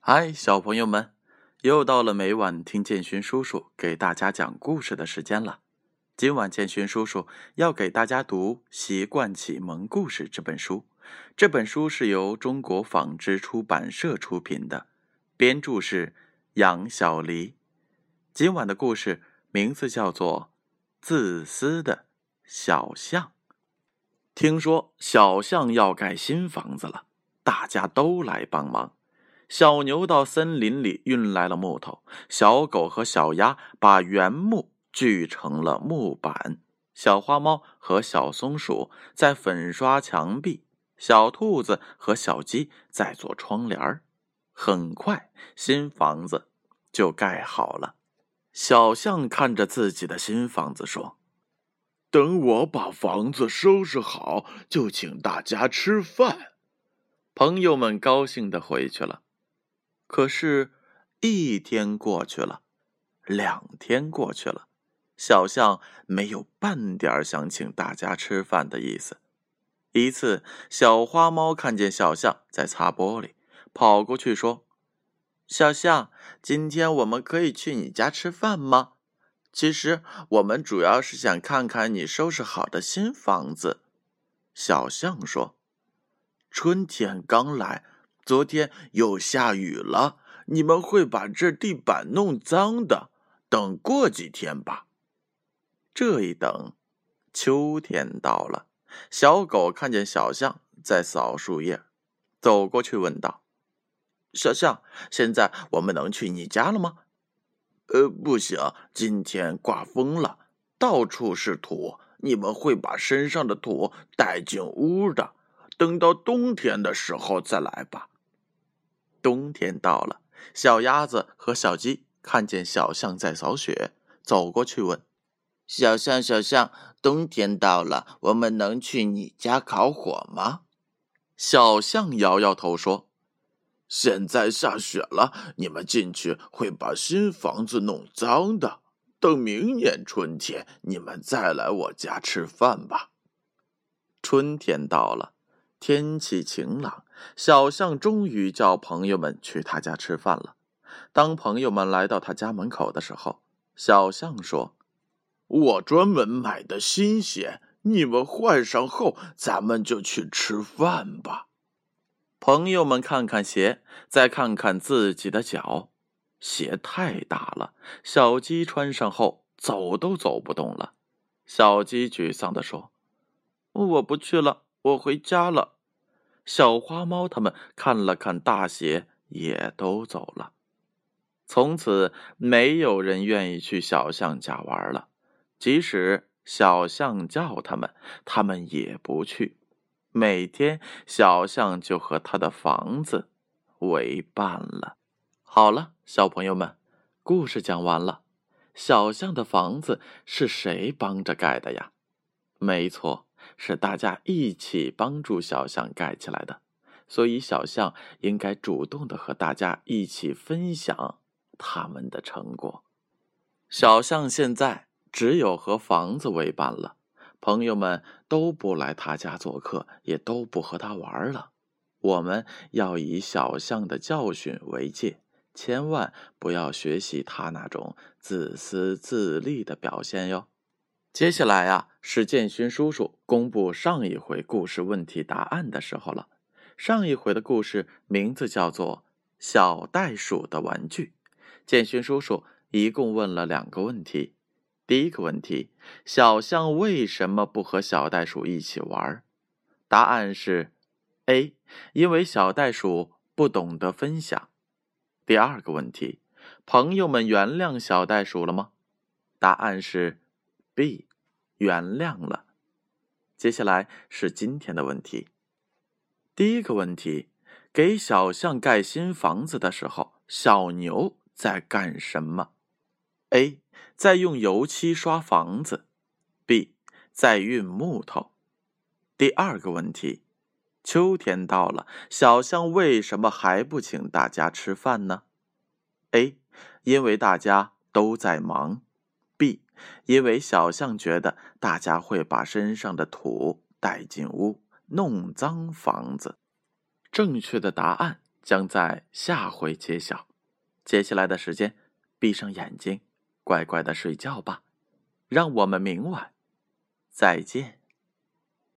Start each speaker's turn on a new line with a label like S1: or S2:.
S1: 嗨，小朋友们，又到了每晚听建勋叔叔给大家讲故事的时间了。今晚建勋叔叔要给大家读《习惯启蒙故事》这本书。这本书是由中国纺织出版社出品的，编著是杨小黎。今晚的故事名字叫做《自私的小象》。听说小象要盖新房子了，大家都来帮忙。小牛到森林里运来了木头，小狗和小鸭把原木锯成了木板，小花猫和小松鼠在粉刷墙壁，小兔子和小鸡在做窗帘很快，新房子就盖好了。小象看着自己的新房子说：“
S2: 等我把房子收拾好，就请大家吃饭。”
S1: 朋友们高兴的回去了。可是，一天过去了，两天过去了，小象没有半点想请大家吃饭的意思。一次，小花猫看见小象在擦玻璃，跑过去说：“小象，今天我们可以去你家吃饭吗？其实，我们主要是想看看你收拾好的新房子。”
S2: 小象说：“春天刚来。”昨天又下雨了，你们会把这地板弄脏的。等过几天吧。
S1: 这一等，秋天到了。小狗看见小象在扫树叶，走过去问道：“小象，现在我们能去你家了吗？”“
S2: 呃，不行，今天刮风了，到处是土，你们会把身上的土带进屋的。等到冬天的时候再来吧。”
S1: 冬天到了，小鸭子和小鸡看见小象在扫雪，走过去问：“
S3: 小象，小象，冬天到了，我们能去你家烤火吗？”
S1: 小象摇摇头说：“
S2: 现在下雪了，你们进去会把新房子弄脏的。等明年春天，你们再来我家吃饭吧。”
S1: 春天到了。天气晴朗，小象终于叫朋友们去他家吃饭了。当朋友们来到他家门口的时候，小象说：“
S2: 我专门买的新鞋，你们换上后，咱们就去吃饭吧。”
S1: 朋友们看看鞋，再看看自己的脚，鞋太大了。小鸡穿上后，走都走不动了。小鸡沮丧地说：“我不去了。”我回家了，小花猫他们看了看大鞋，也都走了。从此，没有人愿意去小象家玩了。即使小象叫他们，他们也不去。每天，小象就和他的房子为伴了。好了，小朋友们，故事讲完了。小象的房子是谁帮着盖的呀？没错。是大家一起帮助小象盖起来的，所以小象应该主动的和大家一起分享他们的成果。小象现在只有和房子为伴了，朋友们都不来他家做客，也都不和他玩了。我们要以小象的教训为戒，千万不要学习他那种自私自利的表现哟。接下来啊，是建勋叔叔公布上一回故事问题答案的时候了。上一回的故事名字叫做《小袋鼠的玩具》。建勋叔叔一共问了两个问题。第一个问题：小象为什么不和小袋鼠一起玩？答案是 A，因为小袋鼠不懂得分享。第二个问题：朋友们原谅小袋鼠了吗？答案是 B。原谅了。接下来是今天的问题。第一个问题：给小象盖新房子的时候，小牛在干什么？A. 在用油漆刷房子。B. 在运木头。第二个问题：秋天到了，小象为什么还不请大家吃饭呢？A. 因为大家都在忙。因为小象觉得大家会把身上的土带进屋，弄脏房子。正确的答案将在下回揭晓。接下来的时间，闭上眼睛，乖乖的睡觉吧。让我们明晚再见。